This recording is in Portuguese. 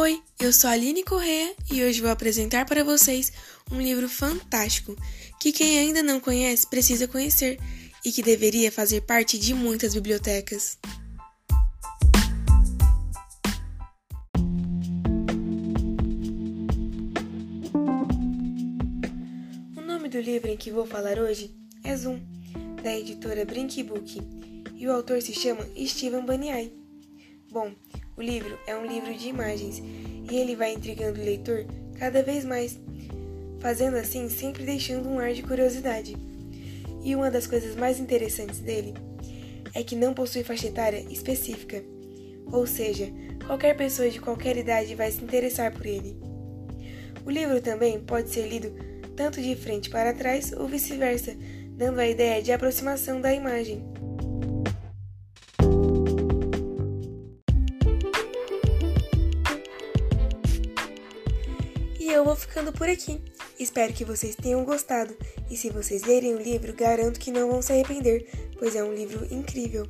Oi, eu sou a Aline Correa e hoje vou apresentar para vocês um livro fantástico que quem ainda não conhece precisa conhecer e que deveria fazer parte de muitas bibliotecas. O nome do livro em que vou falar hoje é Zoom, da editora Brinkbook, e o autor se chama Steven Baniai. Bom, o livro é um livro de imagens e ele vai intrigando o leitor cada vez mais, fazendo assim sempre deixando um ar de curiosidade. E uma das coisas mais interessantes dele é que não possui faixa etária específica, ou seja, qualquer pessoa de qualquer idade vai se interessar por ele. O livro também pode ser lido tanto de frente para trás ou vice-versa, dando a ideia de aproximação da imagem. E eu vou ficando por aqui. Espero que vocês tenham gostado. E se vocês lerem o livro, garanto que não vão se arrepender, pois é um livro incrível.